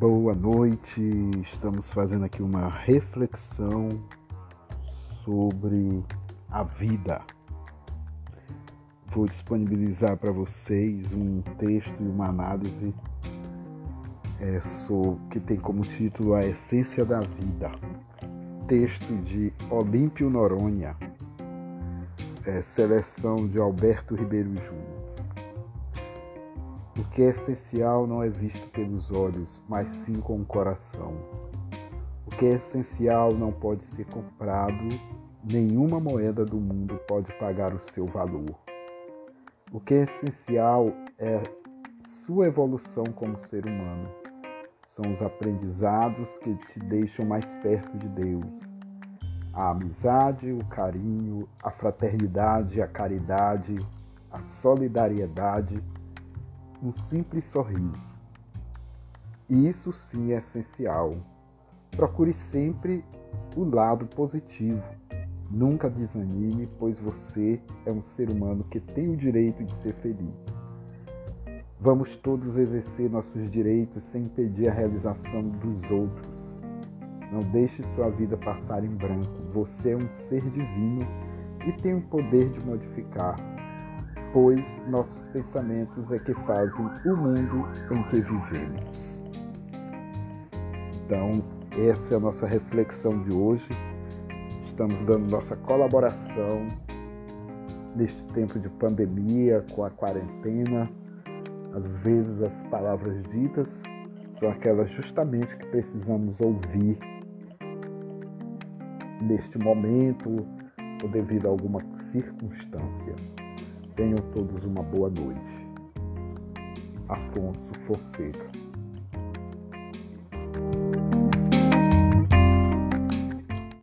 Boa noite, estamos fazendo aqui uma reflexão sobre a vida. Vou disponibilizar para vocês um texto e uma análise é, sobre, que tem como título A Essência da Vida. Texto de Olímpio Noronha, é, seleção de Alberto Ribeiro Júnior. Que é essencial não é visto pelos olhos, mas sim com o coração. O que é essencial não pode ser comprado, nenhuma moeda do mundo pode pagar o seu valor. O que é essencial é sua evolução como ser humano. São os aprendizados que te deixam mais perto de Deus. A amizade, o carinho, a fraternidade, a caridade, a solidariedade um simples sorriso. Isso sim é essencial. Procure sempre o lado positivo. Nunca desanime, pois você é um ser humano que tem o direito de ser feliz. Vamos todos exercer nossos direitos sem impedir a realização dos outros. Não deixe sua vida passar em branco. Você é um ser divino e tem o poder de modificar pois nossos pensamentos é que fazem o mundo em que vivemos. Então, essa é a nossa reflexão de hoje. Estamos dando nossa colaboração neste tempo de pandemia, com a quarentena. Às vezes as palavras ditas são aquelas justamente que precisamos ouvir neste momento ou devido a alguma circunstância. Tenham todos uma boa noite. Afonso Fonseca